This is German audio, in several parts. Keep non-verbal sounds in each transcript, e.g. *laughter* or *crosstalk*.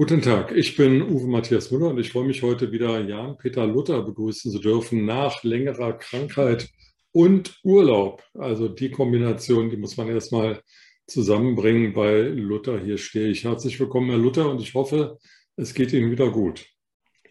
Guten Tag, ich bin Uwe Matthias Müller und ich freue mich heute wieder Jan-Peter Luther begrüßen zu dürfen nach längerer Krankheit und Urlaub. Also die Kombination, die muss man erstmal zusammenbringen bei Luther. Hier stehe ich. Herzlich willkommen, Herr Luther, und ich hoffe, es geht Ihnen wieder gut.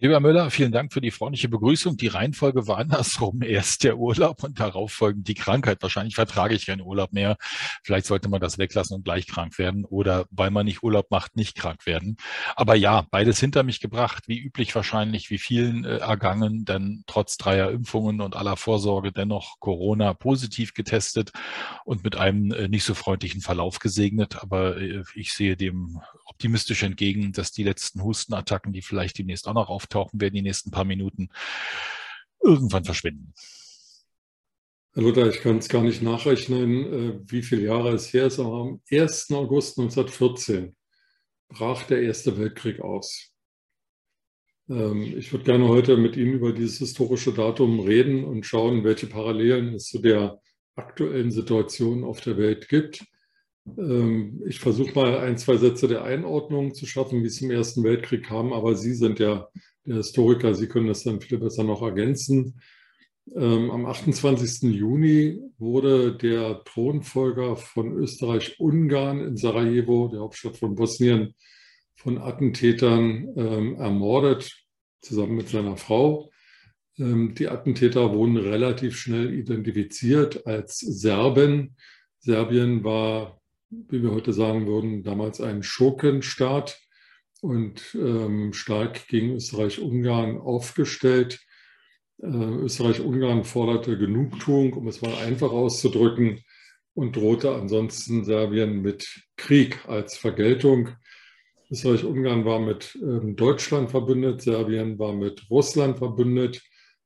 Lieber Müller, vielen Dank für die freundliche Begrüßung. Die Reihenfolge war andersrum. *laughs* Erst der Urlaub und darauf folgend die Krankheit. Wahrscheinlich vertrage ich keinen Urlaub mehr. Vielleicht sollte man das weglassen und gleich krank werden oder weil man nicht Urlaub macht, nicht krank werden. Aber ja, beides hinter mich gebracht. Wie üblich wahrscheinlich, wie vielen äh, ergangen, denn trotz dreier Impfungen und aller Vorsorge dennoch Corona positiv getestet und mit einem äh, nicht so freundlichen Verlauf gesegnet. Aber äh, ich sehe dem optimistisch entgegen, dass die letzten Hustenattacken, die vielleicht demnächst auch noch auf auftauchen werden die nächsten paar Minuten, irgendwann verschwinden. Herr Luther, ich kann es gar nicht nachrechnen, äh, wie viele Jahre es her ist, aber am 1. August 1914 brach der Erste Weltkrieg aus. Ähm, ich würde gerne heute mit Ihnen über dieses historische Datum reden und schauen, welche Parallelen es zu der aktuellen Situation auf der Welt gibt. Ähm, ich versuche mal ein, zwei Sätze der Einordnung zu schaffen, wie es im Ersten Weltkrieg kam, aber Sie sind ja der Historiker, Sie können das dann viel besser noch ergänzen. Ähm, am 28. Juni wurde der Thronfolger von Österreich-Ungarn in Sarajevo, der Hauptstadt von Bosnien, von Attentätern ähm, ermordet, zusammen mit seiner Frau. Ähm, die Attentäter wurden relativ schnell identifiziert als Serben. Serbien war, wie wir heute sagen würden, damals ein Schurkenstaat und ähm, stark gegen Österreich-Ungarn aufgestellt. Äh, Österreich-Ungarn forderte Genugtuung, um es mal einfach auszudrücken, und drohte ansonsten Serbien mit Krieg als Vergeltung. Österreich-Ungarn war mit ähm, Deutschland verbündet, Serbien war mit Russland verbündet,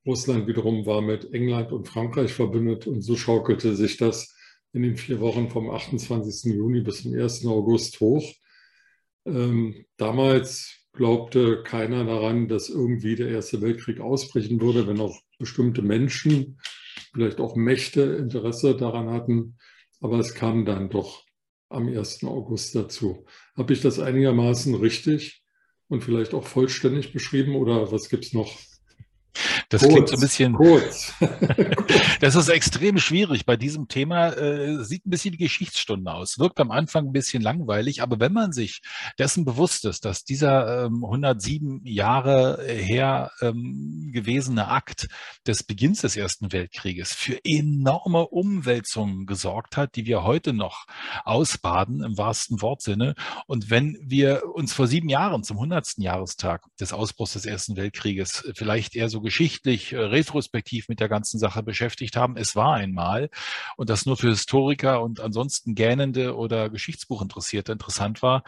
Russland wiederum war mit England und Frankreich verbündet und so schaukelte sich das in den vier Wochen vom 28. Juni bis zum 1. August hoch. Ähm, damals glaubte keiner daran, dass irgendwie der Erste Weltkrieg ausbrechen würde, wenn auch bestimmte Menschen, vielleicht auch Mächte Interesse daran hatten. Aber es kam dann doch am 1. August dazu. Habe ich das einigermaßen richtig und vielleicht auch vollständig beschrieben oder was gibt es noch das kurz, klingt so ein bisschen. Kurz. *laughs* das ist extrem schwierig. Bei diesem Thema äh, sieht ein bisschen die Geschichtsstunde aus. Wirkt am Anfang ein bisschen langweilig, aber wenn man sich dessen bewusst ist, dass dieser ähm, 107 Jahre her ähm, gewesene Akt des Beginns des Ersten Weltkrieges für enorme Umwälzungen gesorgt hat, die wir heute noch ausbaden im wahrsten Wortsinne. Und wenn wir uns vor sieben Jahren zum 100. Jahrestag des Ausbruchs des Ersten Weltkrieges vielleicht eher so geschichtlich, äh, retrospektiv mit der ganzen Sache beschäftigt haben. Es war einmal und das nur für Historiker und ansonsten Gähnende oder Geschichtsbuchinteressierte interessant war,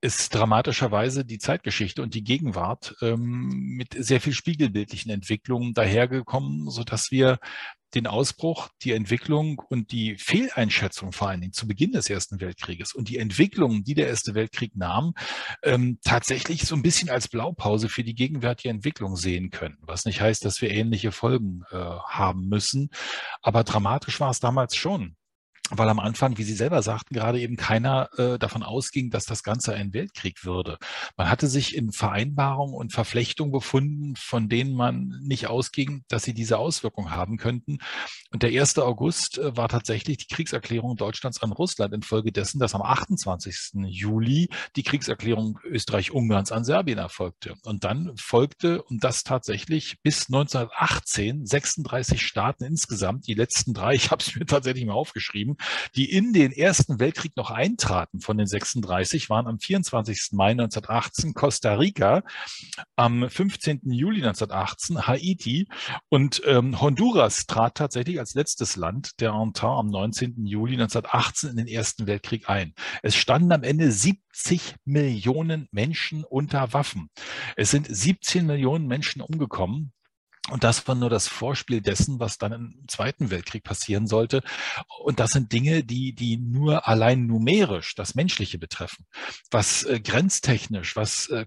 ist dramatischerweise die Zeitgeschichte und die Gegenwart ähm, mit sehr viel spiegelbildlichen Entwicklungen dahergekommen, so dass wir den Ausbruch, die Entwicklung und die Fehleinschätzung vor allen Dingen zu Beginn des Ersten Weltkrieges und die Entwicklung, die der Erste Weltkrieg nahm, ähm, tatsächlich so ein bisschen als Blaupause für die gegenwärtige Entwicklung sehen können. Was nicht heißt, dass wir ähnliche Folgen äh, haben müssen. Aber dramatisch war es damals schon weil am Anfang, wie Sie selber sagten, gerade eben keiner äh, davon ausging, dass das Ganze ein Weltkrieg würde. Man hatte sich in Vereinbarungen und Verflechtungen befunden, von denen man nicht ausging, dass sie diese Auswirkungen haben könnten. Und der 1. August äh, war tatsächlich die Kriegserklärung Deutschlands an Russland infolgedessen, dass am 28. Juli die Kriegserklärung Österreich-Ungarns an Serbien erfolgte. Und dann folgte, und das tatsächlich bis 1918, 36 Staaten insgesamt, die letzten drei, *laughs* ich habe es mir tatsächlich mal aufgeschrieben, die in den Ersten Weltkrieg noch eintraten von den 36, waren am 24. Mai 1918 Costa Rica, am 15. Juli 1918 Haiti und ähm, Honduras trat tatsächlich als letztes Land der Entente am 19. Juli 1918 in den Ersten Weltkrieg ein. Es standen am Ende 70 Millionen Menschen unter Waffen. Es sind 17 Millionen Menschen umgekommen. Und das war nur das Vorspiel dessen, was dann im Zweiten Weltkrieg passieren sollte. Und das sind Dinge, die, die nur allein numerisch das Menschliche betreffen. Was äh, grenztechnisch, was äh,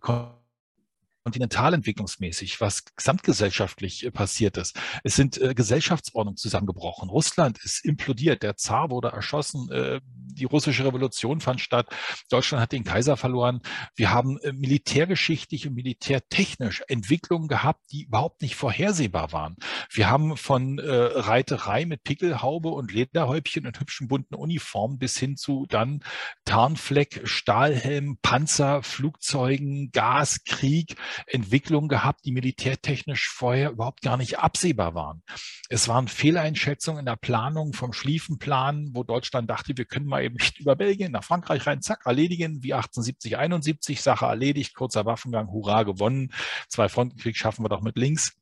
kontinentalentwicklungsmäßig, was gesamtgesellschaftlich äh, passiert ist. Es sind äh, Gesellschaftsordnungen zusammengebrochen. Russland ist implodiert. Der Zar wurde erschossen. Äh, die russische Revolution fand statt. Deutschland hat den Kaiser verloren. Wir haben äh, militärgeschichtlich und militärtechnisch Entwicklungen gehabt, die überhaupt nicht vorhersehbar waren. Wir haben von äh, Reiterei mit Pickelhaube und Lederhäubchen und hübschen bunten Uniformen bis hin zu dann Tarnfleck, Stahlhelm, Panzer, Flugzeugen, Gas, Krieg, Entwicklungen gehabt, die militärtechnisch vorher überhaupt gar nicht absehbar waren. Es waren Fehleinschätzungen in der Planung vom Schlieffenplan, wo Deutschland dachte, wir können mal eben nicht über Belgien nach Frankreich rein, zack, erledigen, wie 1870, 71, Sache erledigt, kurzer Waffengang, hurra, gewonnen. Zwei Frontenkrieg schaffen wir doch mit links.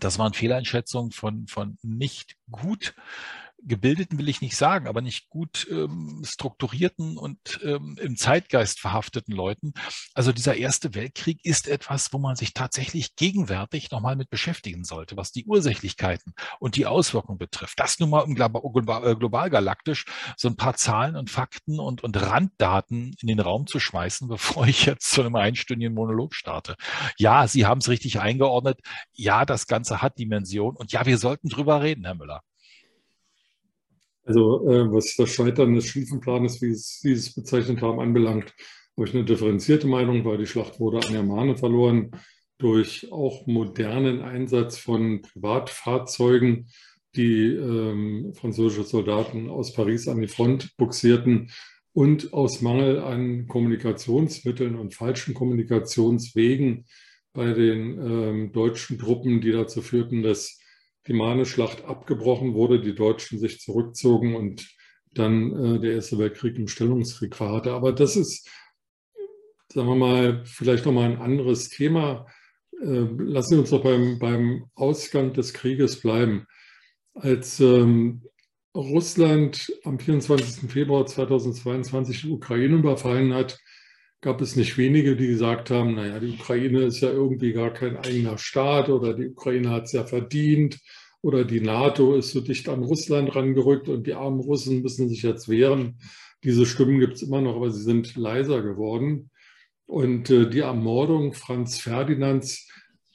Das waren Fehleinschätzungen von, von nicht gut gebildeten will ich nicht sagen, aber nicht gut ähm, strukturierten und ähm, im Zeitgeist verhafteten Leuten. Also dieser Erste Weltkrieg ist etwas, wo man sich tatsächlich gegenwärtig nochmal mit beschäftigen sollte, was die Ursächlichkeiten und die Auswirkungen betrifft. Das nun mal im global, äh, global galaktisch so ein paar Zahlen und Fakten und, und Randdaten in den Raum zu schmeißen, *laughs* bevor ich jetzt zu einem einstündigen Monolog starte. Ja, Sie haben es richtig eingeordnet. Ja, das Ganze hat Dimension und ja, wir sollten drüber reden, Herr Müller. Also äh, was das Scheitern des Schlieffenplanes, wie Sie es bezeichnet haben, anbelangt, habe ich eine differenzierte Meinung, weil die Schlacht wurde an der Mahne verloren. Durch auch modernen Einsatz von Privatfahrzeugen, die ähm, französische Soldaten aus Paris an die Front buxierten und aus Mangel an Kommunikationsmitteln und falschen Kommunikationswegen bei den ähm, deutschen Truppen, die dazu führten, dass die Mahne-Schlacht abgebrochen wurde, die Deutschen sich zurückzogen und dann äh, der Erste Weltkrieg im Stellungskrieg verharrte. Aber das ist, sagen wir mal, vielleicht nochmal ein anderes Thema. Äh, lassen Sie uns doch beim, beim Ausgang des Krieges bleiben. Als ähm, Russland am 24. Februar 2022 die Ukraine überfallen hat, gab es nicht wenige, die gesagt haben, naja, die Ukraine ist ja irgendwie gar kein eigener Staat oder die Ukraine hat es ja verdient oder die NATO ist so dicht an Russland rangerückt und die armen Russen müssen sich jetzt wehren. Diese Stimmen gibt es immer noch, aber sie sind leiser geworden. Und äh, die Ermordung Franz Ferdinands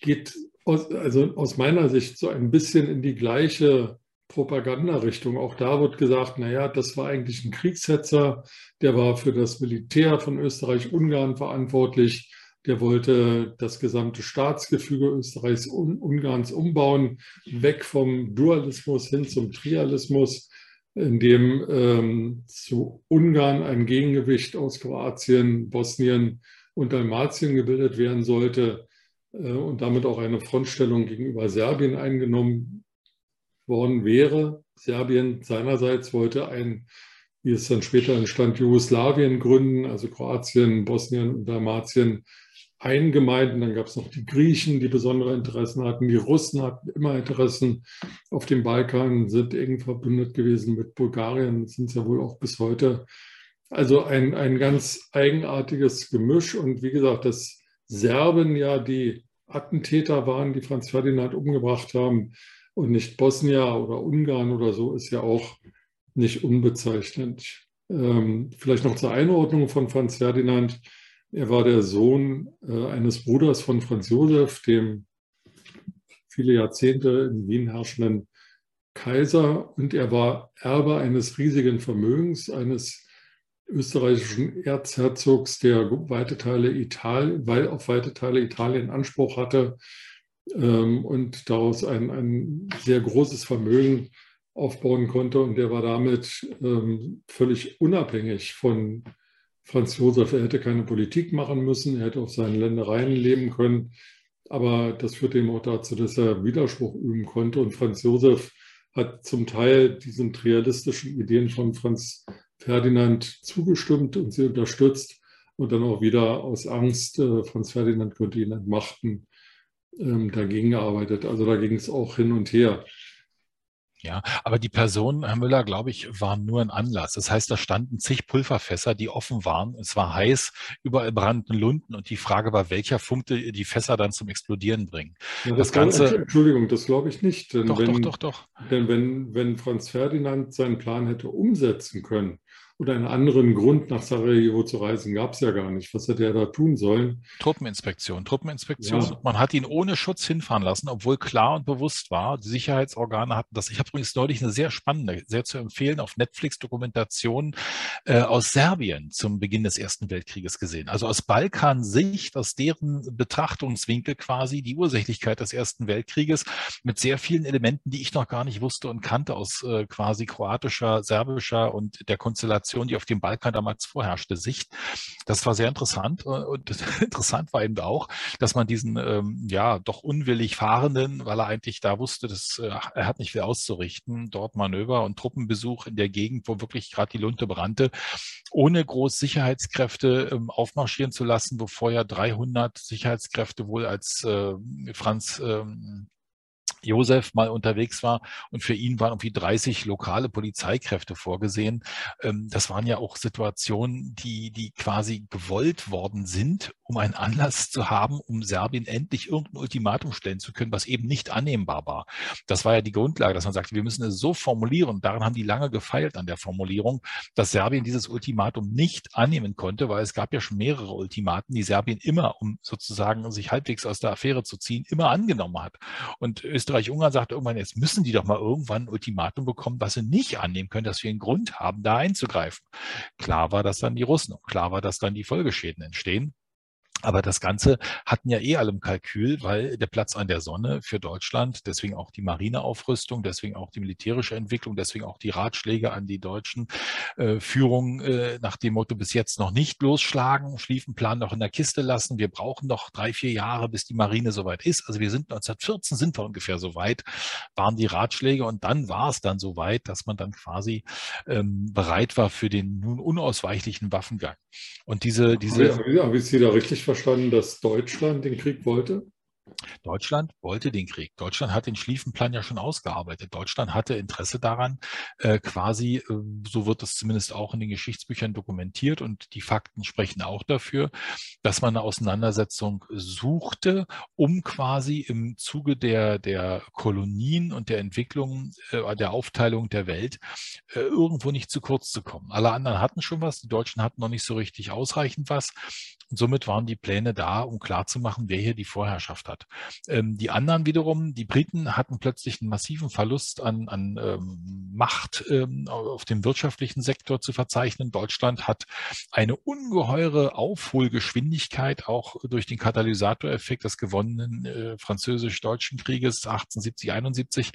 geht aus, also aus meiner Sicht so ein bisschen in die gleiche Propagandarichtung. Auch da wird gesagt, naja, das war eigentlich ein Kriegshetzer, der war für das Militär von Österreich-Ungarn verantwortlich, der wollte das gesamte Staatsgefüge Österreichs und Ungarns umbauen, weg vom Dualismus hin zum Trialismus, in dem ähm, zu Ungarn ein Gegengewicht aus Kroatien, Bosnien und Dalmatien gebildet werden sollte äh, und damit auch eine Frontstellung gegenüber Serbien eingenommen worden wäre. Serbien seinerseits wollte ein, wie es dann später entstand, Jugoslawien gründen, also Kroatien, Bosnien und Dalmatien eingemeint. Dann gab es noch die Griechen, die besondere Interessen hatten. Die Russen hatten immer Interessen auf dem Balkan, sind eng verbündet gewesen mit Bulgarien, sind es ja wohl auch bis heute. Also ein, ein ganz eigenartiges Gemisch. Und wie gesagt, dass Serben ja die Attentäter waren, die Franz Ferdinand umgebracht haben, und nicht Bosnien oder Ungarn oder so, ist ja auch nicht unbezeichnend. Ähm, vielleicht noch zur Einordnung von Franz Ferdinand. Er war der Sohn äh, eines Bruders von Franz Josef, dem viele Jahrzehnte in Wien herrschenden Kaiser. Und er war Erbe eines riesigen Vermögens, eines österreichischen Erzherzogs, der weite Teile Italien, auf weite Teile Italien Anspruch hatte und daraus ein, ein sehr großes Vermögen aufbauen konnte. Und der war damit ähm, völlig unabhängig von Franz Josef. Er hätte keine Politik machen müssen, er hätte auf seinen Ländereien leben können. Aber das führte ihm auch dazu, dass er Widerspruch üben konnte. Und Franz Josef hat zum Teil diesen trialistischen Ideen von Franz Ferdinand zugestimmt und sie unterstützt und dann auch wieder aus Angst, äh, Franz Ferdinand könnte ihn entmachten, ähm, dagegen gearbeitet. Also da ging es auch hin und her. Ja, aber die Person, Herr Müller, glaube ich, war nur ein Anlass. Das heißt, da standen zig Pulverfässer, die offen waren. Es war heiß, überall brannten Lunden und die Frage war, welcher Funkte die Fässer dann zum Explodieren bringen. Ja, das, das Ganze. Entschuldigung, das glaube ich nicht. Denn doch, wenn, doch, doch, doch. Denn wenn, wenn Franz Ferdinand seinen Plan hätte umsetzen können oder einen anderen Grund nach Sarajevo zu reisen gab es ja gar nicht. Was hätte er da tun sollen? Truppeninspektion, Truppeninspektion. Ja. Man hat ihn ohne Schutz hinfahren lassen, obwohl klar und bewusst war, die Sicherheitsorgane hatten das. Ich habe übrigens neulich eine sehr spannende, sehr zu empfehlen auf Netflix Dokumentation äh, aus Serbien zum Beginn des Ersten Weltkrieges gesehen. Also aus Balkan-Sicht, aus deren Betrachtungswinkel quasi die Ursächlichkeit des Ersten Weltkrieges mit sehr vielen Elementen, die ich noch gar nicht wusste und kannte aus äh, quasi kroatischer, serbischer und der Konstellation Situation, die auf dem Balkan damals vorherrschte, Sicht. Das war sehr interessant. Äh, und *laughs* interessant war eben auch, dass man diesen ähm, ja doch unwillig Fahrenden, weil er eigentlich da wusste, dass äh, er hat nicht viel auszurichten, dort Manöver und Truppenbesuch in der Gegend, wo wirklich gerade die Lunte brannte, ohne groß Sicherheitskräfte ähm, aufmarschieren zu lassen, wo vorher 300 Sicherheitskräfte wohl als äh, Franz ähm, Josef mal unterwegs war und für ihn waren irgendwie 30 lokale Polizeikräfte vorgesehen. Ähm, das waren ja auch Situationen, die, die quasi gewollt worden sind, um einen Anlass zu haben, um Serbien endlich irgendein Ultimatum stellen zu können, was eben nicht annehmbar war. Das war ja die Grundlage, dass man sagte, wir müssen es so formulieren. Daran haben die lange gefeilt an der Formulierung, dass Serbien dieses Ultimatum nicht annehmen konnte, weil es gab ja schon mehrere Ultimaten, die Serbien immer, um sozusagen sich halbwegs aus der Affäre zu ziehen, immer angenommen hat. Und Österreich-Ungarn sagt irgendwann, jetzt müssen die doch mal irgendwann ein Ultimatum bekommen, was sie nicht annehmen können, dass wir einen Grund haben, da einzugreifen. Klar war, dass dann die Russen und klar war, dass dann die Folgeschäden entstehen. Aber das Ganze hatten ja eh alle im Kalkül, weil der Platz an der Sonne für Deutschland, deswegen auch die Marineaufrüstung, deswegen auch die militärische Entwicklung, deswegen auch die Ratschläge an die deutschen äh, Führung äh, nach dem Motto bis jetzt noch nicht losschlagen, Schliefenplan noch in der Kiste lassen. Wir brauchen noch drei, vier Jahre, bis die Marine soweit ist. Also wir sind 1914 sind wir ungefähr soweit, waren die Ratschläge und dann war es dann soweit, dass man dann quasi ähm, bereit war für den nun unausweichlichen Waffengang. Und diese, diese. Ich, habe ich Sie da richtig verstanden, dass Deutschland den Krieg wollte? Deutschland wollte den Krieg. Deutschland hat den Schlieffenplan ja schon ausgearbeitet. Deutschland hatte Interesse daran, äh, quasi, äh, so wird es zumindest auch in den Geschichtsbüchern dokumentiert und die Fakten sprechen auch dafür, dass man eine Auseinandersetzung suchte, um quasi im Zuge der, der Kolonien und der Entwicklung, äh, der Aufteilung der Welt irgendwo nicht zu kurz zu kommen. Alle anderen hatten schon was, die Deutschen hatten noch nicht so richtig ausreichend was. Und somit waren die Pläne da, um klarzumachen, wer hier die Vorherrschaft hat. Ähm, die anderen wiederum, die Briten hatten plötzlich einen massiven Verlust an, an ähm, Macht ähm, auf dem wirtschaftlichen Sektor zu verzeichnen. Deutschland hat eine ungeheure Aufholgeschwindigkeit auch durch den Katalysatoreffekt des gewonnenen äh, französisch-deutschen Krieges 1870, 71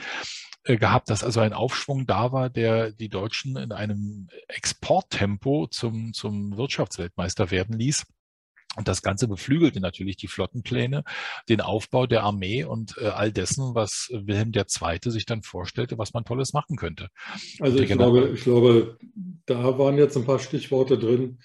äh, gehabt, dass also ein Aufschwung da war, der die Deutschen in einem Exporttempo zum, zum Wirtschaftsweltmeister werden ließ. Und das Ganze beflügelte natürlich die Flottenpläne, den Aufbau der Armee und äh, all dessen, was Wilhelm II. sich dann vorstellte, was man Tolles machen könnte. Also ich glaube, ich glaube, da waren jetzt ein paar Stichworte drin,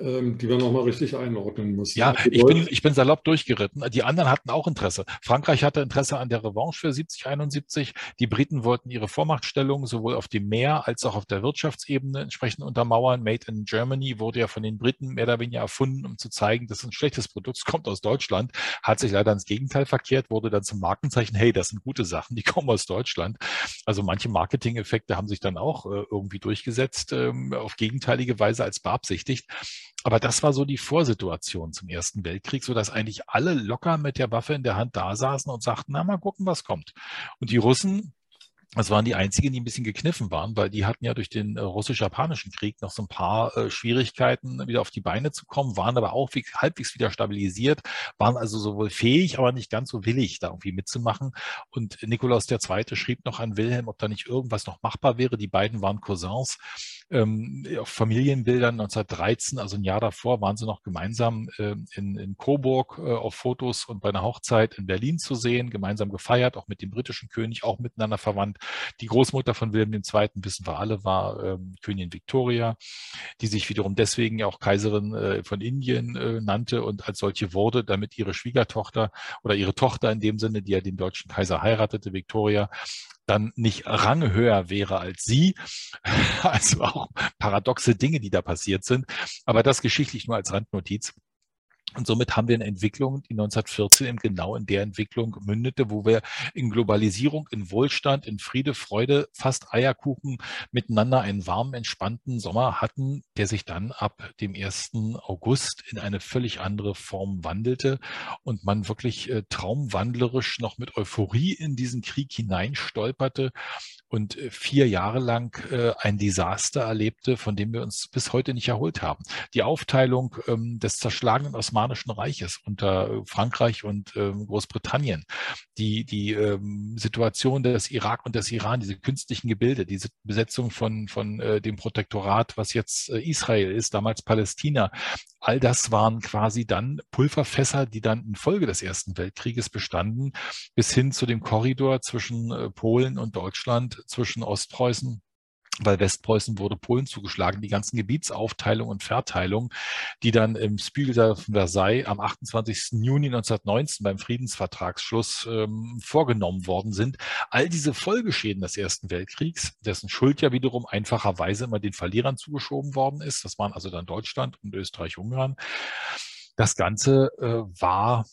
die wir nochmal richtig einordnen müssen. Ja, ich bin, ich bin salopp durchgeritten. Die anderen hatten auch Interesse. Frankreich hatte Interesse an der Revanche für 70, 71. Die Briten wollten ihre Vormachtstellung sowohl auf dem Meer als auch auf der Wirtschaftsebene entsprechend untermauern. Made in Germany wurde ja von den Briten mehr oder weniger erfunden, um zu zeigen, das ist ein schlechtes Produkt, kommt aus Deutschland. Hat sich leider ins Gegenteil verkehrt, wurde dann zum Markenzeichen, hey, das sind gute Sachen, die kommen aus Deutschland. Also manche Marketing-Effekte haben sich dann auch äh, irgendwie durchgesetzt, ähm, auf gegenteilige Weise als beabsichtigt. Aber das war so die Vorsituation zum Ersten Weltkrieg, so dass eigentlich alle locker mit der Waffe in der Hand da saßen und sagten, na mal gucken, was kommt. Und die Russen das waren die einzigen, die ein bisschen gekniffen waren, weil die hatten ja durch den äh, russisch-japanischen Krieg noch so ein paar äh, Schwierigkeiten, wieder auf die Beine zu kommen, waren aber auch wie, halbwegs wieder stabilisiert, waren also sowohl fähig, aber nicht ganz so willig, da irgendwie mitzumachen. Und Nikolaus II. schrieb noch an Wilhelm, ob da nicht irgendwas noch machbar wäre. Die beiden waren Cousins. Ähm, auf Familienbildern 1913, also ein Jahr davor, waren sie noch gemeinsam äh, in, in Coburg äh, auf Fotos und bei einer Hochzeit in Berlin zu sehen, gemeinsam gefeiert, auch mit dem britischen König, auch miteinander verwandt. Die Großmutter von Wilhelm II., wissen wir alle, war ähm, Königin Victoria, die sich wiederum deswegen auch Kaiserin äh, von Indien äh, nannte und als solche wurde, damit ihre Schwiegertochter oder ihre Tochter in dem Sinne, die ja den deutschen Kaiser heiratete, Victoria, dann nicht ranghöher wäre als sie. *laughs* Also auch paradoxe Dinge, die da passiert sind. Aber das geschichtlich nur als Randnotiz. Und somit haben wir eine Entwicklung, die 1914 eben genau in der Entwicklung mündete, wo wir in Globalisierung, in Wohlstand, in Friede, Freude, fast Eierkuchen miteinander einen warmen, entspannten Sommer hatten, der sich dann ab dem 1. August in eine völlig andere Form wandelte und man wirklich äh, traumwandlerisch noch mit Euphorie in diesen Krieg hineinstolperte und äh, vier Jahre lang äh, ein Desaster erlebte, von dem wir uns bis heute nicht erholt haben. Die Aufteilung ähm, des zerschlagenen Osmanischen Reiches unter äh, Frankreich und ähm, Großbritannien, die, die ähm, Situation des Irak und des Iran, diese künstlichen Gebilde, diese Besetzung von, von äh, dem Protektorat, was jetzt äh, Israel ist, damals Palästina, all das waren quasi dann Pulverfässer, die dann infolge des Ersten Weltkrieges bestanden, bis hin zu dem Korridor zwischen äh, Polen und Deutschland, zwischen Ostpreußen weil Westpreußen wurde Polen zugeschlagen, die ganzen Gebietsaufteilung und Verteilung, die dann im Spiegel von Versailles am 28. Juni 1919 beim Friedensvertragsschluss ähm, vorgenommen worden sind. All diese Folgeschäden des Ersten Weltkriegs, dessen Schuld ja wiederum einfacherweise immer den Verlierern zugeschoben worden ist, das waren also dann Deutschland und Österreich-Ungarn. Das Ganze äh, war,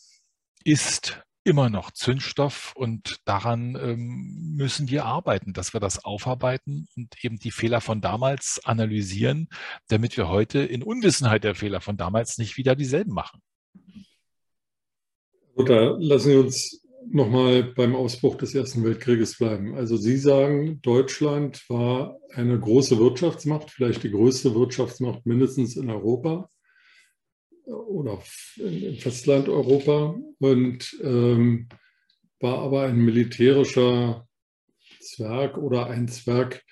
ist immer noch Zündstoff und daran ähm, müssen wir arbeiten, dass wir das aufarbeiten und eben die Fehler von damals analysieren, damit wir heute in Unwissenheit der Fehler von damals nicht wieder dieselben machen. Oder lassen Sie uns nochmal beim Ausbruch des Ersten Weltkrieges bleiben. Also Sie sagen, Deutschland war eine große Wirtschaftsmacht, vielleicht die größte Wirtschaftsmacht mindestens in Europa oder in Festlandeuropa und ähm, war aber ein militärischer Zwerg oder ein Zwerg,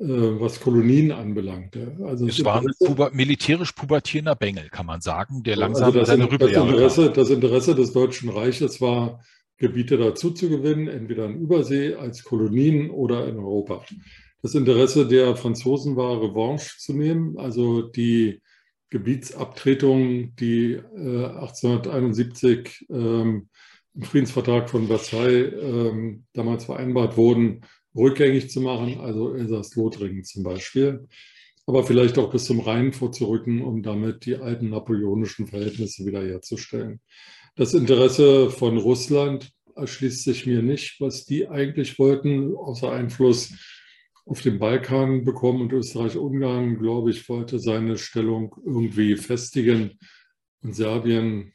äh, was Kolonien anbelangte. Also es war ein puber militärisch pubertierender Bengel, kann man sagen, der langsam also das, seine das Interesse, das Interesse des Deutschen Reiches war, Gebiete dazu zu gewinnen, entweder in Übersee als Kolonien oder in Europa. Das Interesse der Franzosen war, Revanche zu nehmen, also die Gebietsabtretungen, die äh, 1871 ähm, im Friedensvertrag von Versailles ähm, damals vereinbart wurden, rückgängig zu machen, also Elsass-Lothringen zum Beispiel, aber vielleicht auch bis zum Rhein vorzurücken, um damit die alten napoleonischen Verhältnisse wiederherzustellen. Das Interesse von Russland erschließt sich mir nicht, was die eigentlich wollten, außer Einfluss auf dem Balkan bekommen und Österreich-Ungarn, glaube ich, wollte seine Stellung irgendwie festigen und Serbien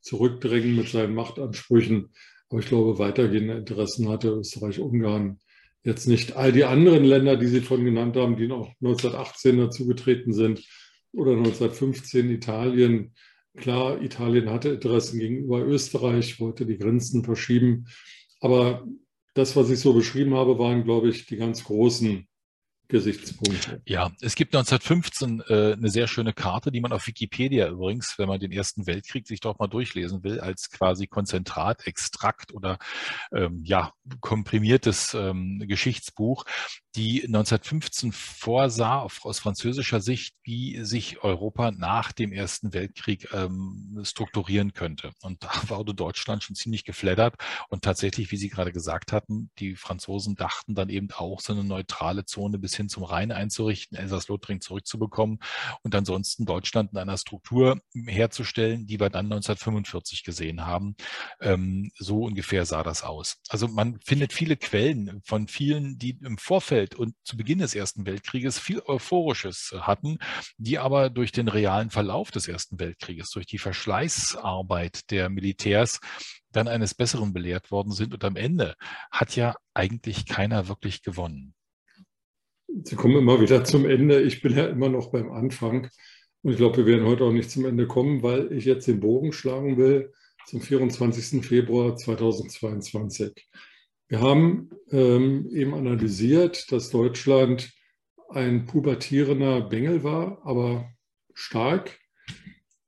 zurückdrängen mit seinen Machtansprüchen. Aber ich glaube, weitergehende Interessen hatte Österreich-Ungarn jetzt nicht. All die anderen Länder, die Sie vorhin genannt haben, die noch 1918 dazugetreten sind oder 1915 Italien. Klar, Italien hatte Interessen gegenüber Österreich, wollte die Grenzen verschieben. Aber das, was ich so beschrieben habe, waren, glaube ich, die ganz großen Gesichtspunkte. Ja, es gibt 1915 äh, eine sehr schöne Karte, die man auf Wikipedia übrigens, wenn man den Ersten Weltkrieg sich doch mal durchlesen will, als quasi Konzentrat, Extrakt oder ähm, ja komprimiertes ähm, Geschichtsbuch, die 1915 vorsah aus französischer Sicht, wie sich Europa nach dem Ersten Weltkrieg ähm, strukturieren könnte. Und da *laughs* wurde Deutschland schon ziemlich geflattert und tatsächlich, wie Sie gerade gesagt hatten, die Franzosen dachten dann eben auch so eine neutrale Zone bis hin zum Rhein einzurichten, Elsass-Lothringen zurückzubekommen und ansonsten Deutschland in einer Struktur herzustellen, die wir dann 1945 gesehen haben. Ähm, so ungefähr sah das aus. Also man findet viele Quellen von vielen, die im Vorfeld und zu Beginn des Ersten Weltkrieges viel Euphorisches hatten, die aber durch den realen Verlauf des Ersten Weltkrieges, durch die Verschleißarbeit der Militärs dann eines Besseren belehrt worden sind. Und am Ende hat ja eigentlich keiner wirklich gewonnen. Sie kommen immer wieder zum Ende. Ich bin ja immer noch beim Anfang. Und ich glaube, wir werden heute auch nicht zum Ende kommen, weil ich jetzt den Bogen schlagen will zum 24. Februar 2022. Wir haben ähm, eben analysiert, dass Deutschland ein pubertierender Bengel war, aber stark.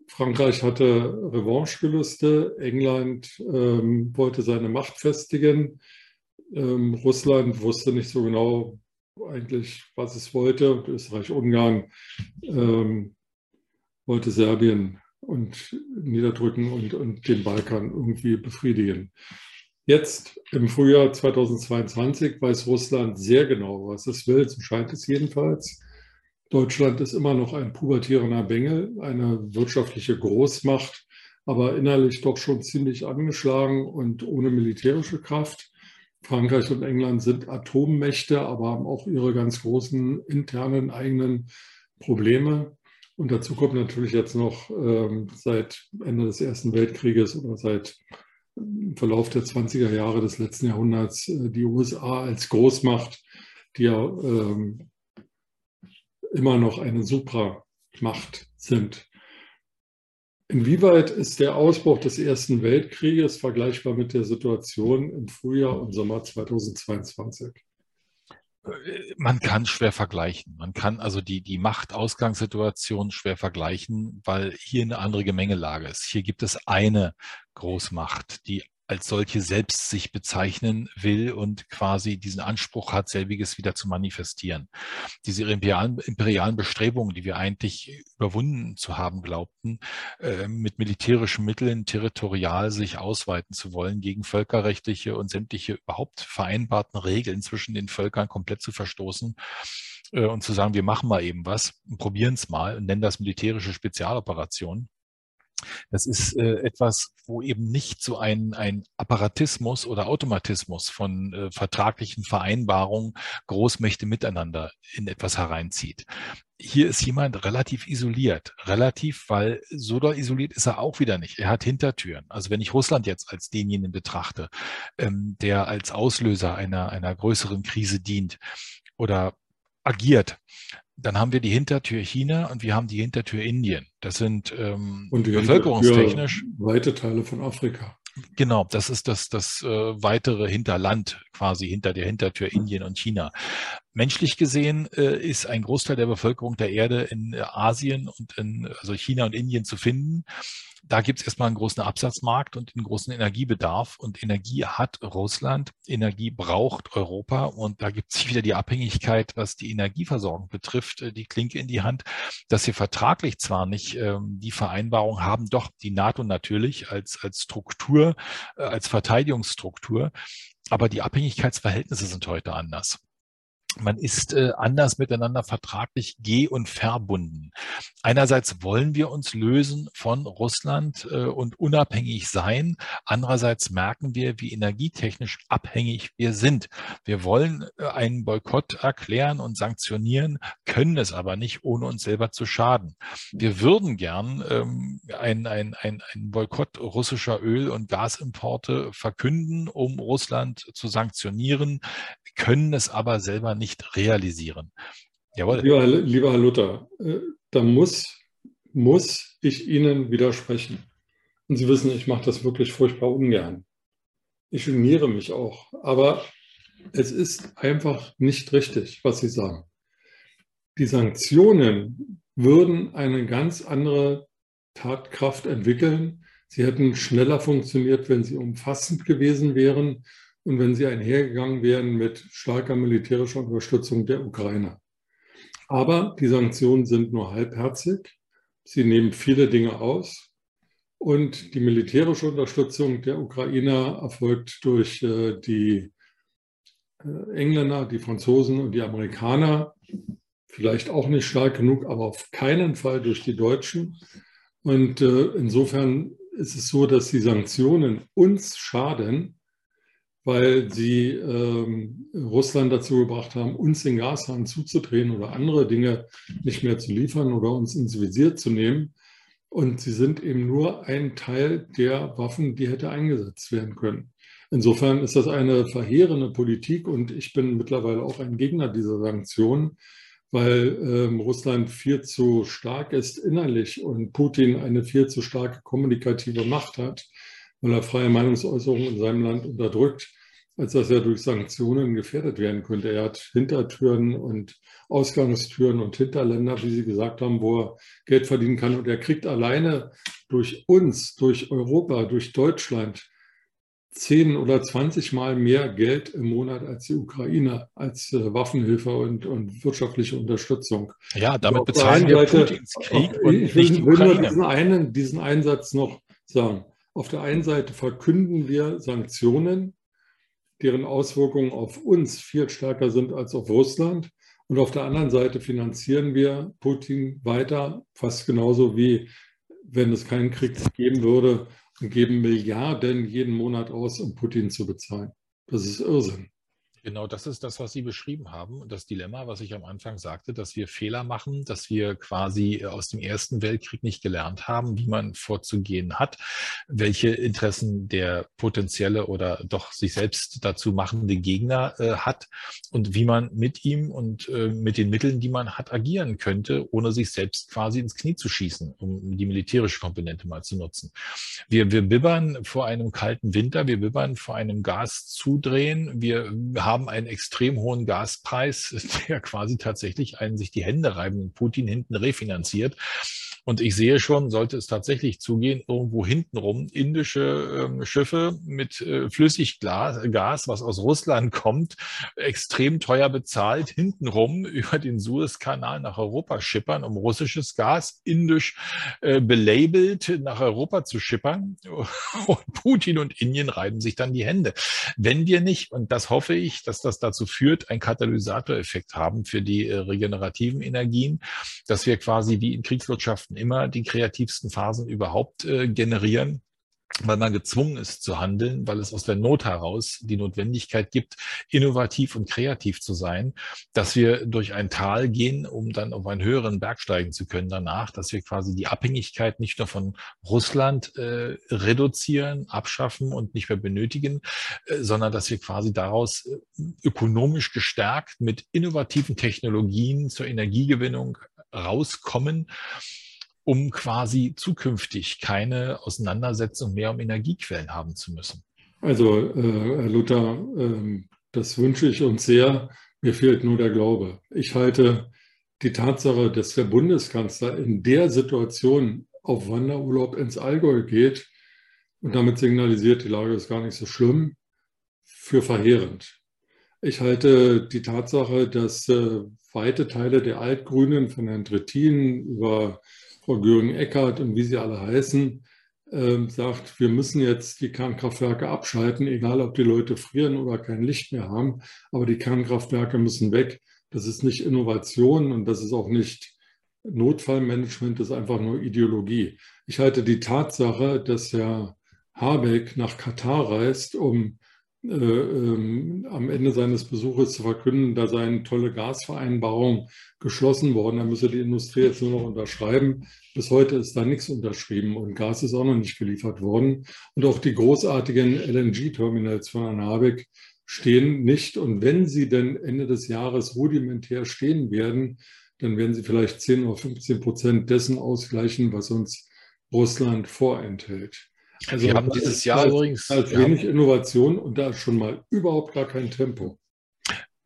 Frankreich hatte Revanchegelüste, England ähm, wollte seine Macht festigen, ähm, Russland wusste nicht so genau, eigentlich, was es wollte. Österreich-Ungarn ähm, wollte Serbien und niederdrücken und, und den Balkan irgendwie befriedigen. Jetzt im Frühjahr 2022 weiß Russland sehr genau, was es will, so scheint es jedenfalls. Deutschland ist immer noch ein pubertierender Bengel, eine wirtschaftliche Großmacht, aber innerlich doch schon ziemlich angeschlagen und ohne militärische Kraft. Frankreich und England sind Atommächte, aber haben auch ihre ganz großen internen eigenen Probleme. Und dazu kommt natürlich jetzt noch ähm, seit Ende des Ersten Weltkrieges oder seit Verlauf der 20er Jahre des letzten Jahrhunderts äh, die USA als Großmacht, die ja ähm, immer noch eine Supramacht sind. Inwieweit ist der Ausbruch des Ersten Weltkrieges vergleichbar mit der Situation im Frühjahr und Sommer 2022? Man kann schwer vergleichen. Man kann also die, die Machtausgangssituation schwer vergleichen, weil hier eine andere Gemengelage ist. Hier gibt es eine Großmacht, die als solche selbst sich bezeichnen will und quasi diesen Anspruch hat, selbiges wieder zu manifestieren. Diese imperialen, imperialen Bestrebungen, die wir eigentlich überwunden zu haben glaubten, äh, mit militärischen Mitteln territorial sich ausweiten zu wollen, gegen völkerrechtliche und sämtliche überhaupt vereinbarten Regeln zwischen den Völkern komplett zu verstoßen, äh, und zu sagen, wir machen mal eben was, probieren es mal und nennen das militärische Spezialoperationen das ist äh, etwas, wo eben nicht so ein, ein Apparatismus oder Automatismus von äh, vertraglichen Vereinbarungen Großmächte miteinander in etwas hereinzieht. Hier ist jemand relativ isoliert, relativ, weil so doll isoliert ist er auch wieder nicht. Er hat Hintertüren. Also wenn ich Russland jetzt als denjenigen betrachte, ähm, der als Auslöser einer, einer größeren Krise dient oder agiert, dann haben wir die Hintertür China und wir haben die Hintertür Indien. Das sind ähm, und die bevölkerungstechnisch weite Teile von Afrika. Genau, das ist das, das äh, weitere Hinterland quasi hinter der Hintertür Indien und China. Menschlich gesehen äh, ist ein Großteil der Bevölkerung der Erde in Asien und in also China und Indien zu finden da gibt es erstmal einen großen Absatzmarkt und einen großen Energiebedarf. Und Energie hat Russland, Energie braucht Europa. Und da gibt es wieder die Abhängigkeit, was die Energieversorgung betrifft, äh, die Klinke in die Hand, dass wir vertraglich zwar nicht ähm, die Vereinbarung haben, doch die NATO natürlich als, als Struktur, äh, als Verteidigungsstruktur, aber die Abhängigkeitsverhältnisse sind heute anders man ist äh, anders miteinander vertraglich geh- und verbunden. Einerseits wollen wir uns lösen von Russland äh, und unabhängig sein. Andererseits merken wir, wie energietechnisch abhängig wir sind. Wir wollen äh, einen Boykott erklären und sanktionieren, können es aber nicht, ohne uns selber zu schaden. Wir würden gern ähm, ein, ein, ein, ein Boykott russischer Öl- und Gasimporte verkünden, um Russland zu sanktionieren, können es aber selber nicht realisieren. Jawohl. Lieber, lieber Herr Luther, äh, da muss, muss ich Ihnen widersprechen. Und Sie wissen, ich mache das wirklich furchtbar ungern. Ich geniere mich auch. Aber es ist einfach nicht richtig, was Sie sagen. Die Sanktionen würden eine ganz andere Tatkraft entwickeln. Sie hätten schneller funktioniert, wenn sie umfassend gewesen wären und wenn sie einhergegangen wären mit starker militärischer Unterstützung der Ukraine. Aber die Sanktionen sind nur halbherzig. Sie nehmen viele Dinge aus. Und die militärische Unterstützung der Ukrainer erfolgt durch äh, die äh, Engländer, die Franzosen und die Amerikaner. Vielleicht auch nicht stark genug, aber auf keinen Fall durch die Deutschen. Und äh, insofern ist es so, dass die Sanktionen uns schaden, weil sie ähm, Russland dazu gebracht haben, uns den Gashahn zuzudrehen oder andere Dinge nicht mehr zu liefern oder uns ins Visier zu nehmen. Und sie sind eben nur ein Teil der Waffen, die hätte eingesetzt werden können. Insofern ist das eine verheerende Politik und ich bin mittlerweile auch ein Gegner dieser Sanktionen, weil ähm, Russland viel zu stark ist innerlich und Putin eine viel zu starke kommunikative Macht hat weil er freie Meinungsäußerung in seinem Land unterdrückt, als dass er durch Sanktionen gefährdet werden könnte. Er hat Hintertüren und Ausgangstüren und Hinterländer, wie Sie gesagt haben, wo er Geld verdienen kann. Und er kriegt alleine durch uns, durch Europa, durch Deutschland zehn oder zwanzig Mal mehr Geld im Monat als die Ukraine, als äh, Waffenhilfe und, und wirtschaftliche Unterstützung. Ja, damit bezahlen wir Seite, Putins Krieg und ich will, nicht will nur diesen einen, diesen Einsatz noch sagen. Auf der einen Seite verkünden wir Sanktionen, deren Auswirkungen auf uns viel stärker sind als auf Russland. Und auf der anderen Seite finanzieren wir Putin weiter, fast genauso wie wenn es keinen Krieg geben würde, und geben Milliarden jeden Monat aus, um Putin zu bezahlen. Das ist Irrsinn. Genau, das ist das, was Sie beschrieben haben. Das Dilemma, was ich am Anfang sagte, dass wir Fehler machen, dass wir quasi aus dem Ersten Weltkrieg nicht gelernt haben, wie man vorzugehen hat, welche Interessen der potenzielle oder doch sich selbst dazu machende Gegner äh, hat und wie man mit ihm und äh, mit den Mitteln, die man hat, agieren könnte, ohne sich selbst quasi ins Knie zu schießen, um die militärische Komponente mal zu nutzen. Wir, wir bibbern vor einem kalten Winter, wir bibbern vor einem Gaszudrehen, wir haben haben einen extrem hohen Gaspreis, *laughs* der quasi tatsächlich einen sich die Hände reiben, Putin hinten refinanziert. Und ich sehe schon, sollte es tatsächlich zugehen, irgendwo hintenrum indische ähm, Schiffe mit äh, Flüssiggas, was aus Russland *laughs* kommt, extrem teuer bezahlt, hintenrum *laughs* über den Suezkanal nach Europa schippern, um russisches Gas indisch äh, belabelt nach Europa zu schippern. *laughs* Und Putin und Indien reiben sich dann die Hände. Wenn wir nicht, und das hoffe ich, dass das dazu führt, einen Katalysatoreffekt haben für die äh, regenerativen Energien, dass wir quasi wie in Kriegswirtschaften immer die kreativsten Phasen überhaupt äh, generieren weil man gezwungen ist zu handeln, weil es aus der Not heraus die Notwendigkeit gibt, innovativ und kreativ zu sein, dass wir durch ein Tal gehen, um dann auf einen höheren Berg steigen zu können danach, dass wir quasi die Abhängigkeit nicht nur von Russland äh, reduzieren, abschaffen und nicht mehr benötigen, äh, sondern dass wir quasi daraus äh, ökonomisch gestärkt mit innovativen Technologien zur Energiegewinnung rauskommen um quasi zukünftig keine Auseinandersetzung mehr um Energiequellen haben zu müssen? Also, äh, Herr Luther, äh, das wünsche ich uns sehr. Mir fehlt nur der Glaube. Ich halte die Tatsache, dass der Bundeskanzler in der Situation auf Wanderurlaub ins Allgäu geht und damit signalisiert, die Lage ist gar nicht so schlimm, für verheerend. Ich halte die Tatsache, dass äh, weite Teile der Altgrünen von Herrn Trittin über Frau Göring-Eckardt und wie sie alle heißen, äh, sagt, wir müssen jetzt die Kernkraftwerke abschalten, egal ob die Leute frieren oder kein Licht mehr haben, aber die Kernkraftwerke müssen weg. Das ist nicht Innovation und das ist auch nicht Notfallmanagement, das ist einfach nur Ideologie. Ich halte die Tatsache, dass Herr Habeck nach Katar reist, um äh, ähm, am Ende seines Besuches zu verkünden, da sei eine tolle Gasvereinbarung geschlossen worden. Da müsse die Industrie jetzt nur noch unterschreiben. Bis heute ist da nichts unterschrieben und Gas ist auch noch nicht geliefert worden. Und auch die großartigen LNG-Terminals von Herrn Habeck stehen nicht. Und wenn sie denn Ende des Jahres rudimentär stehen werden, dann werden sie vielleicht 10 oder 15 Prozent dessen ausgleichen, was uns Russland vorenthält. Also wir haben dieses Jahr übrigens halt wenig Innovation und da schon mal überhaupt gar kein Tempo.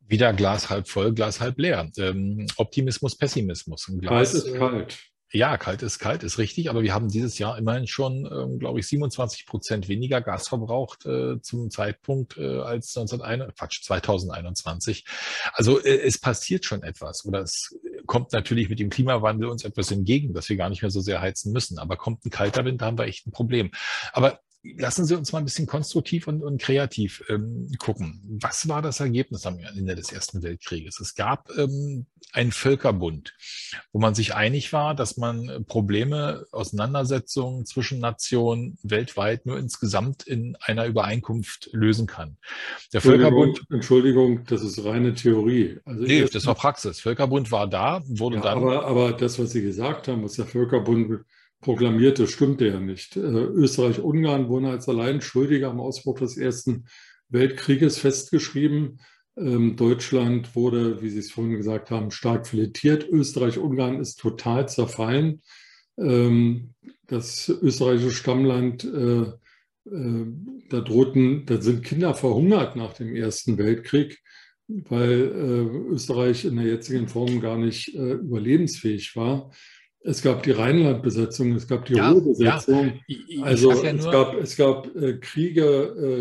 Wieder Glas halb voll, Glas halb leer. Ähm, Optimismus, Pessimismus. Glas, kalt ist kalt. Ja, kalt ist kalt, ist richtig, aber wir haben dieses Jahr immerhin schon, ähm, glaube ich, 27 Prozent weniger Gas verbraucht äh, zum Zeitpunkt äh, als 1921, Quatsch, 2021. Also äh, es passiert schon etwas oder es kommt natürlich mit dem Klimawandel uns etwas entgegen, dass wir gar nicht mehr so sehr heizen müssen. Aber kommt ein kalter Winter, haben wir echt ein Problem. Aber lassen Sie uns mal ein bisschen konstruktiv und, und kreativ ähm, gucken. Was war das Ergebnis am Ende des Ersten Weltkrieges? Es gab ähm, einen Völkerbund, wo man sich einig war, dass man Probleme, Auseinandersetzungen zwischen Nationen weltweit nur insgesamt in einer Übereinkunft lösen kann. Der Völkerbund. Entschuldigung, das ist reine Theorie. Also nee, das war Praxis. Völkerbund war da, wurde ja, dann. Aber, aber das, was Sie gesagt haben, was der Völkerbund proklamierte, stimmte ja nicht. Äh, Österreich-Ungarn wurden als allein Schuldiger am Ausbruch des Ersten Weltkrieges festgeschrieben. Ähm, Deutschland wurde, wie Sie es vorhin gesagt haben, stark filetiert. Österreich-Ungarn ist total zerfallen. Ähm, das österreichische Stammland, äh, äh, da drohten, da sind Kinder verhungert nach dem Ersten Weltkrieg, weil Österreich in der jetzigen Form gar nicht überlebensfähig war. Es gab die Rheinlandbesetzung, es gab die ja, Ruhrbesetzung. Ja. Also ja es, gab, es gab äh, Kriege,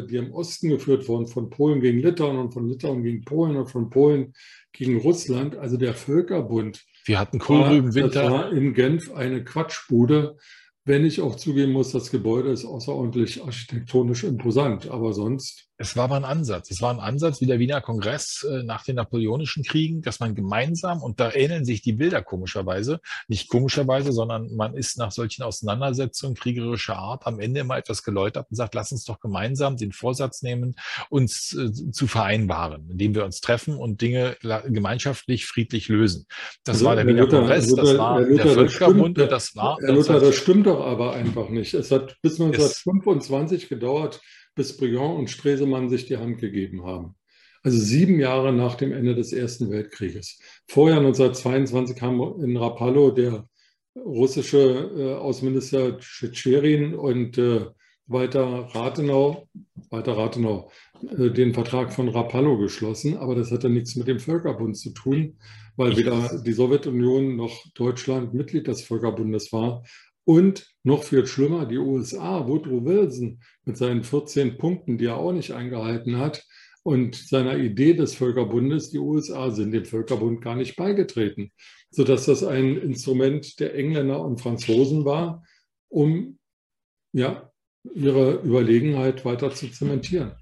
äh, die im Osten geführt wurden, von Polen gegen Litauen und von Litauen gegen Polen und von Polen gegen Russland. Also der Völkerbund. Wir hatten Kohlrübenwinter. Das war in Genf eine Quatschbude. Wenn ich auch zugeben muss, das Gebäude ist außerordentlich architektonisch imposant, aber sonst. Es war aber ein Ansatz. Es war ein Ansatz wie der Wiener Kongress äh, nach den napoleonischen Kriegen, dass man gemeinsam, und da ähneln sich die Bilder komischerweise, nicht komischerweise, sondern man ist nach solchen Auseinandersetzungen kriegerischer Art am Ende immer etwas geläutert und sagt, lass uns doch gemeinsam den Vorsatz nehmen, uns äh, zu vereinbaren, indem wir uns treffen und Dinge gemeinschaftlich, friedlich lösen. Das also, war der Wiener Luther, Kongress, Luther, das war Luther, der Völkerbund und das war. Herr Luther, das, das stimmt doch aber einfach nicht. Es hat bis 1925 gedauert, bis Briand und Stresemann sich die Hand gegeben haben. Also sieben Jahre nach dem Ende des Ersten Weltkrieges. Vorher 1922 kam in Rapallo der russische äh, Außenminister Tschetscherin und äh, weiter Rathenau, weiter Rathenau, äh, den Vertrag von Rapallo geschlossen. Aber das hatte nichts mit dem Völkerbund zu tun, weil weder die Sowjetunion noch Deutschland Mitglied des Völkerbundes war. Und noch viel schlimmer, die USA, Woodrow Wilson mit seinen 14 Punkten, die er auch nicht eingehalten hat, und seiner Idee des Völkerbundes, die USA sind dem Völkerbund gar nicht beigetreten, sodass das ein Instrument der Engländer und Franzosen war, um ja, ihre Überlegenheit weiter zu zementieren.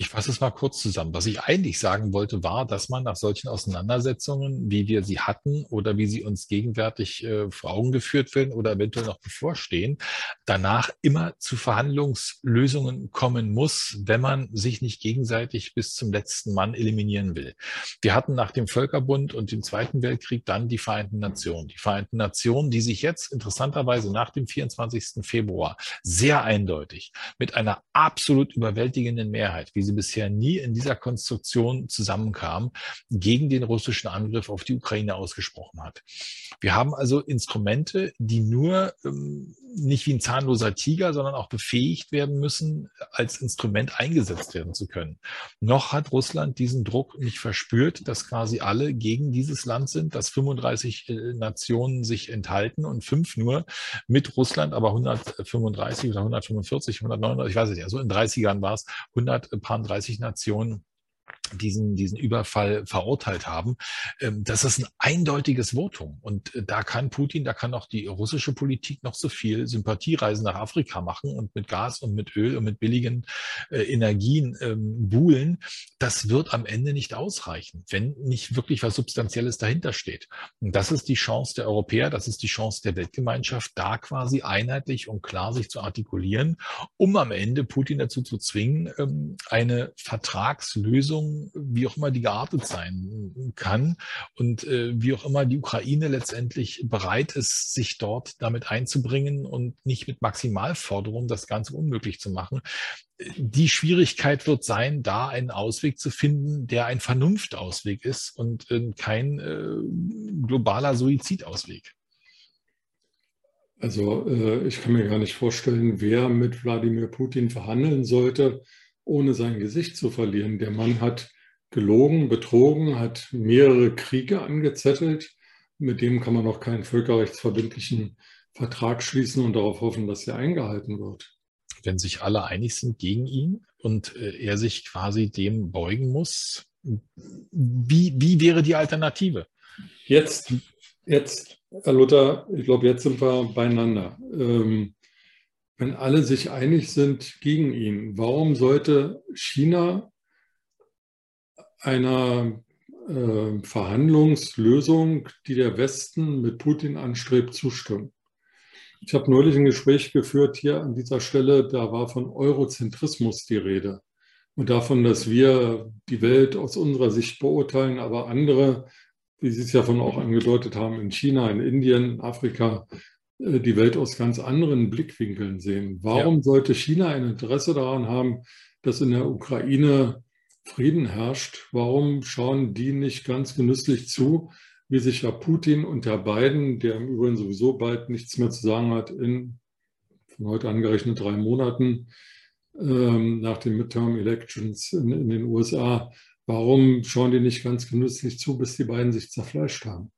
Ich fasse es mal kurz zusammen. Was ich eigentlich sagen wollte, war, dass man nach solchen Auseinandersetzungen, wie wir sie hatten oder wie sie uns gegenwärtig äh, vor Augen geführt werden oder eventuell noch bevorstehen, danach immer zu Verhandlungslösungen kommen muss, wenn man sich nicht gegenseitig bis zum letzten Mann eliminieren will. Wir hatten nach dem Völkerbund und dem Zweiten Weltkrieg dann die Vereinten Nationen. Die Vereinten Nationen, die sich jetzt interessanterweise nach dem 24. Februar sehr eindeutig mit einer absolut überwältigenden Mehrheit, wie sie bisher nie in dieser Konstruktion zusammenkamen, gegen den russischen Angriff auf die Ukraine ausgesprochen hat. Wir haben also Instrumente, die nur ähm, nicht wie ein zahnloser Tiger, sondern auch befähigt werden müssen, als Instrument eingesetzt werden zu können. Noch hat Russland diesen Druck nicht verspürt, dass quasi alle gegen dieses Land sind, dass 35 äh, Nationen sich enthalten und fünf nur mit Russland, aber 135 oder 145, 139, ich weiß es nicht, also in 30ern war es, 130 Nationen diesen, diesen Überfall verurteilt haben. Ähm, das ist ein eindeutiges Votum. Und äh, da kann Putin, da kann auch die russische Politik noch so viel Sympathiereisen nach Afrika machen und mit Gas und mit Öl und mit billigen äh, Energien ähm, buhlen. Das wird am Ende nicht ausreichen, wenn nicht wirklich was Substanzielles dahinter steht. Und das ist die Chance der Europäer, das ist die Chance der Weltgemeinschaft, da quasi einheitlich und klar sich zu artikulieren, um am Ende Putin dazu zu zwingen, ähm, eine Vertragslösung wie auch immer die geartet sein kann und äh, wie auch immer die Ukraine letztendlich bereit ist, sich dort damit einzubringen und nicht mit Maximalforderungen das Ganze unmöglich zu machen. Die Schwierigkeit wird sein, da einen Ausweg zu finden, der ein Vernunftausweg ist und äh, kein äh, globaler Suizidausweg. Also äh, ich kann mir gar nicht vorstellen, wer mit Wladimir Putin verhandeln sollte, ohne sein Gesicht zu verlieren. Der Mann hat gelogen, betrogen, hat mehrere Kriege angezettelt. Mit dem kann man noch keinen völkerrechtsverbindlichen Vertrag schließen und darauf hoffen, dass er eingehalten wird. Wenn sich alle einig sind gegen ihn und äh, er sich quasi dem beugen muss, wie, wie wäre die Alternative? Jetzt, jetzt, Herr Luther, ich glaube, jetzt sind wir beieinander. Ähm, wenn alle sich einig sind gegen ihn, warum sollte China einer äh, Verhandlungslösung, die der Westen mit Putin anstrebt, zustimmen? Ich habe neulich ein Gespräch geführt hier an dieser Stelle, da war von Eurozentrismus die Rede und davon, dass wir die Welt aus unserer Sicht beurteilen, aber andere, wie Sie es ja von auch angedeutet haben, in China, in Indien, in Afrika, die Welt aus ganz anderen Blickwinkeln sehen. Warum ja. sollte China ein Interesse daran haben, dass in der Ukraine Frieden herrscht? Warum schauen die nicht ganz genüsslich zu, wie sich Herr Putin und Herr Biden, der im Übrigen sowieso bald nichts mehr zu sagen hat, in von heute angerechnet drei Monaten ähm, nach den Midterm Elections in, in den USA, warum schauen die nicht ganz genüsslich zu, bis die beiden sich zerfleischt haben?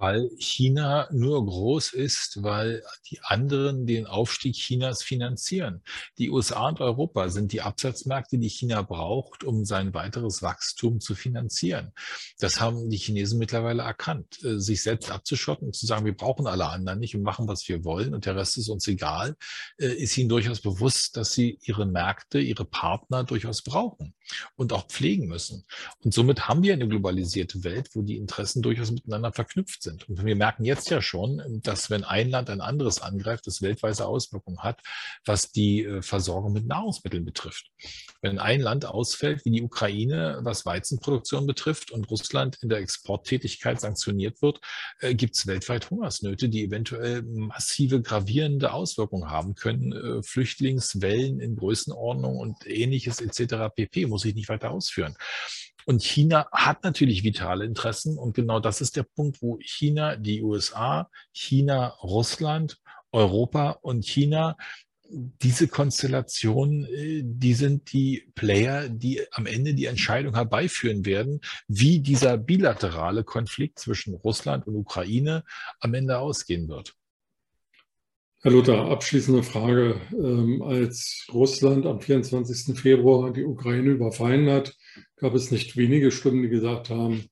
Weil China nur groß ist, weil die anderen den Aufstieg Chinas finanzieren. Die USA und Europa sind die Absatzmärkte, die China braucht, um sein weiteres Wachstum zu finanzieren. Das haben die Chinesen mittlerweile erkannt. Äh, sich selbst abzuschotten und zu sagen, wir brauchen alle anderen nicht und machen, was wir wollen und der Rest ist uns egal, äh, ist ihnen durchaus bewusst, dass sie ihre Märkte, ihre Partner durchaus brauchen und auch pflegen müssen. Und somit haben wir eine globalisierte Welt, wo die Interessen durchaus miteinander verknüpft sind sind. Und wir merken jetzt ja schon, dass wenn ein Land ein anderes angreift, das weltweite Auswirkungen hat, was die äh, Versorgung mit Nahrungsmitteln betrifft. Wenn ein Land ausfällt, wie die Ukraine, was Weizenproduktion betrifft und Russland in der Exporttätigkeit sanktioniert wird, äh, gibt es weltweit Hungersnöte, die eventuell massive gravierende Auswirkungen haben können. Äh, Flüchtlingswellen in Größenordnung und ähnliches etc. pp. muss ich nicht weiter ausführen. Und China hat natürlich vitale Interessen. Und genau das ist der Punkt, wo China, die USA, China, Russland, Europa und China diese Konstellation, äh, die sind die Player, die am Ende die Entscheidung herbeiführen werden, wie dieser bilaterale Konflikt zwischen Russland und Ukraine am Ende ausgehen wird. Herr Luther, abschließende Frage. Ähm, als Russland am 24. Februar die Ukraine überfallen hat, gab es nicht wenige Stimmen, die gesagt haben,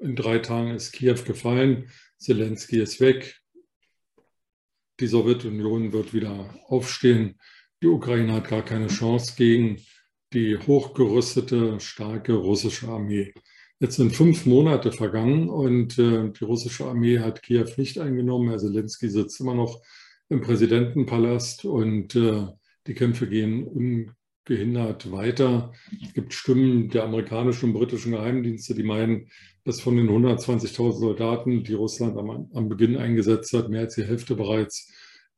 in drei Tagen ist Kiew gefallen, Zelensky ist weg, die Sowjetunion wird wieder aufstehen, die Ukraine hat gar keine Chance gegen die hochgerüstete, starke russische Armee. Jetzt sind fünf Monate vergangen und äh, die russische Armee hat Kiew nicht eingenommen. Herr Zelensky sitzt immer noch im Präsidentenpalast und äh, die Kämpfe gehen ungehindert weiter. Es gibt Stimmen der amerikanischen und britischen Geheimdienste, die meinen, dass von den 120.000 Soldaten, die Russland am, am Beginn eingesetzt hat, mehr als die Hälfte bereits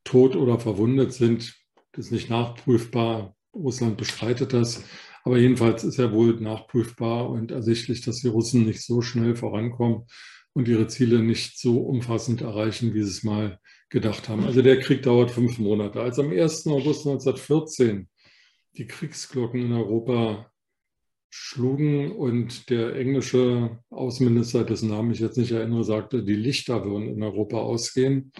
tot oder verwundet sind. Das ist nicht nachprüfbar. Russland bestreitet das. Aber jedenfalls ist ja wohl nachprüfbar und ersichtlich, dass die Russen nicht so schnell vorankommen und ihre Ziele nicht so umfassend erreichen, wie sie es mal gedacht haben. Also der Krieg dauert fünf Monate. Als am 1. August 1914 die Kriegsglocken in Europa schlugen und der englische Außenminister, dessen Namen ich jetzt nicht erinnere, sagte, die Lichter würden in Europa ausgehen,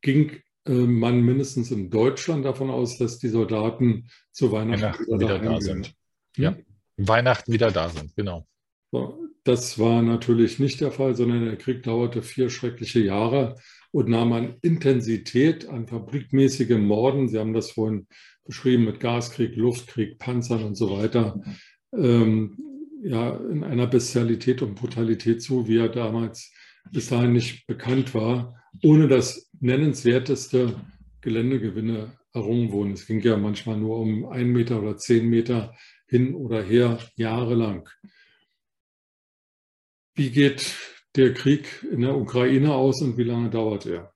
ging äh, man mindestens in Deutschland davon aus, dass die Soldaten zu Weihnachten, Weihnachten wieder, da sind. Hm? Ja, Weihnachten wieder da sind, genau. So, das war natürlich nicht der Fall, sondern der Krieg dauerte vier schreckliche Jahre und nahm an Intensität, an fabrikmäßigem Morden, Sie haben das vorhin beschrieben mit Gaskrieg, Luftkrieg, Panzern und so weiter, ähm, ja, in einer Bestialität und Brutalität zu, wie er damals bis dahin nicht bekannt war, ohne dass nennenswerteste Geländegewinne errungen wurden. Es ging ja manchmal nur um einen Meter oder zehn Meter hin oder her, jahrelang. Wie geht der Krieg in der Ukraine aus und wie lange dauert er?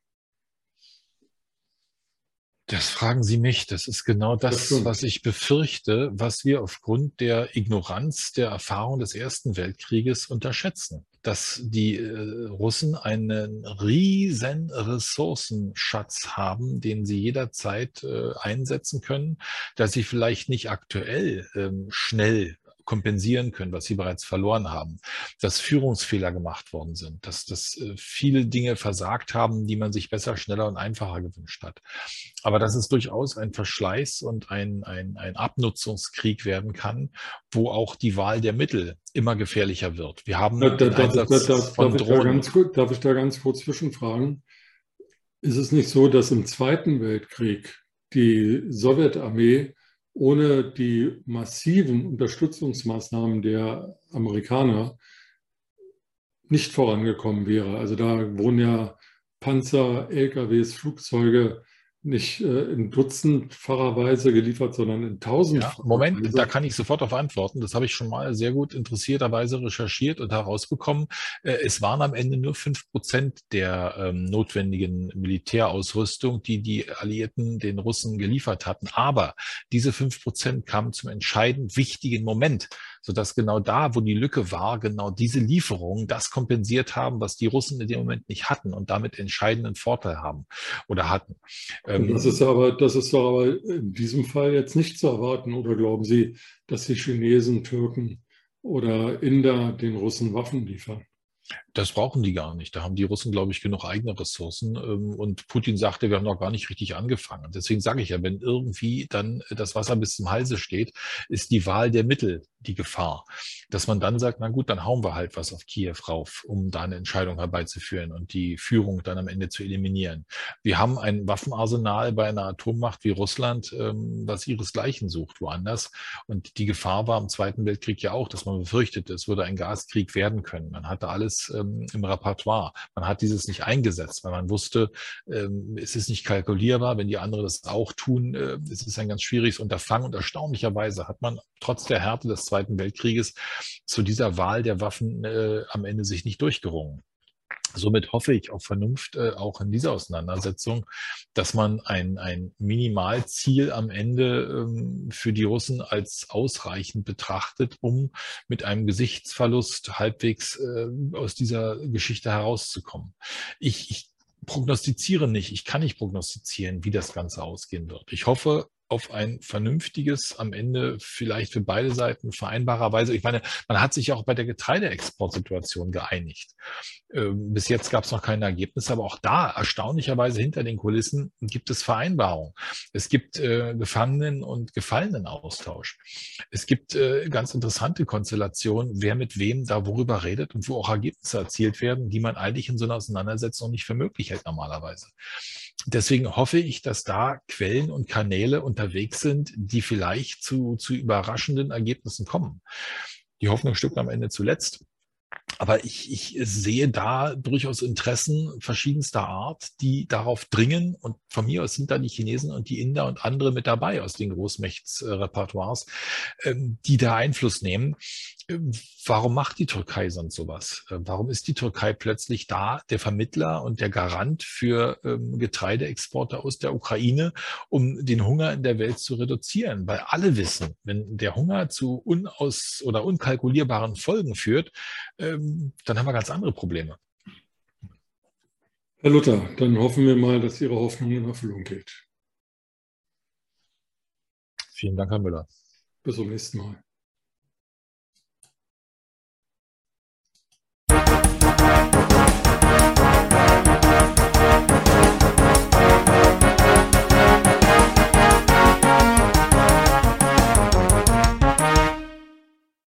Das fragen Sie mich. Das ist genau das, das was ich befürchte, was wir aufgrund der Ignoranz der Erfahrung des Ersten Weltkrieges unterschätzen. Dass die äh, Russen einen riesen Ressourcenschatz haben, den sie jederzeit äh, einsetzen können, dass sie vielleicht nicht aktuell ähm, schnell kompensieren können, was sie bereits verloren haben, dass Führungsfehler gemacht worden sind, dass, dass äh, viele Dinge versagt haben, die man sich besser, schneller und einfacher gewünscht hat. Aber dass es durchaus ein Verschleiß und ein, ein, ein Abnutzungskrieg werden kann, wo auch die Wahl der Mittel immer gefährlicher wird. Wir haben da, da, da, von darf, Drohnen. Ich ganz, darf ich da ganz kurz zwischenfragen? Ist es nicht so, dass im Zweiten Weltkrieg die Sowjetarmee ohne die massiven Unterstützungsmaßnahmen der Amerikaner nicht vorangekommen wäre. Also da wurden ja Panzer, LKWs, Flugzeuge nicht äh, in dutzendfacher Weise geliefert, sondern in tausendfacher ja, Moment, Weise. da kann ich sofort darauf antworten. Das habe ich schon mal sehr gut interessierterweise recherchiert und herausbekommen. Äh, es waren am Ende nur fünf Prozent der ähm, notwendigen Militärausrüstung, die die Alliierten den Russen geliefert hatten. Aber diese fünf Prozent kamen zum entscheidend wichtigen Moment sodass genau da, wo die Lücke war, genau diese Lieferungen das kompensiert haben, was die Russen in dem Moment nicht hatten und damit entscheidenden Vorteil haben oder hatten. Ähm, das ist aber, das ist doch aber in diesem Fall jetzt nicht zu erwarten, oder glauben Sie, dass die Chinesen, Türken oder Inder den Russen Waffen liefern? Das brauchen die gar nicht. Da haben die Russen, glaube ich, genug eigene Ressourcen. Ähm, und Putin sagte, wir haben noch gar nicht richtig angefangen. Deswegen sage ich ja, wenn irgendwie dann das Wasser bis zum Halse steht, ist die Wahl der Mittel die Gefahr. Dass man dann sagt, na gut, dann hauen wir halt was auf Kiew rauf, um da eine Entscheidung herbeizuführen und die Führung dann am Ende zu eliminieren. Wir haben ein Waffenarsenal bei einer Atommacht wie Russland, ähm, was ihresgleichen sucht woanders. Und die Gefahr war im Zweiten Weltkrieg ja auch, dass man befürchtete, es würde ein Gaskrieg werden können. Man hatte alles ähm, im Repertoire. Man hat dieses nicht eingesetzt, weil man wusste, ähm, es ist nicht kalkulierbar. Wenn die anderen das auch tun, äh, es ist ein ganz schwieriges Unterfangen. Und erstaunlicherweise hat man trotz der Härte des Zweiten Weltkrieges zu dieser Wahl der Waffen äh, am Ende sich nicht durchgerungen. Somit hoffe ich auf Vernunft äh, auch in dieser Auseinandersetzung, dass man ein, ein Minimalziel am Ende ähm, für die Russen als ausreichend betrachtet, um mit einem Gesichtsverlust halbwegs äh, aus dieser Geschichte herauszukommen. Ich, ich prognostiziere nicht, ich kann nicht prognostizieren, wie das Ganze ausgehen wird. Ich hoffe auf ein vernünftiges, am Ende vielleicht für beide Seiten vereinbarerweise. Ich meine, man hat sich ja auch bei der Getreideexportsituation geeinigt. Ähm, bis jetzt gab es noch keine Ergebnisse, aber auch da erstaunlicherweise hinter den Kulissen gibt es Vereinbarungen. Es gibt äh, Gefangenen- und Gefallenenaustausch. Es gibt äh, ganz interessante Konstellationen, wer mit wem da worüber redet und wo auch Ergebnisse erzielt werden, die man eigentlich in so einer Auseinandersetzung nicht für möglich hält normalerweise. Deswegen hoffe ich, dass da Quellen und Kanäle unterwegs sind, die vielleicht zu, zu überraschenden Ergebnissen kommen. Die Hoffnung stirbt am Ende zuletzt. Aber ich, ich sehe da durchaus Interessen verschiedenster Art, die darauf dringen. Und von mir aus sind da die Chinesen und die Inder und andere mit dabei aus den Großmächtsrepertoires, ähm, die da Einfluss nehmen. Ähm, warum macht die Türkei sonst sowas? Ähm, warum ist die Türkei plötzlich da, der Vermittler und der Garant für Getreideexporte aus der Ukraine, um den Hunger in der Welt zu reduzieren? Weil alle wissen, wenn der Hunger zu unaus oder unkalkulierbaren Folgen führt, dann haben wir ganz andere Probleme. Herr Luther, dann hoffen wir mal, dass Ihre Hoffnung in Erfüllung geht. Vielen Dank, Herr Müller. Bis zum nächsten Mal.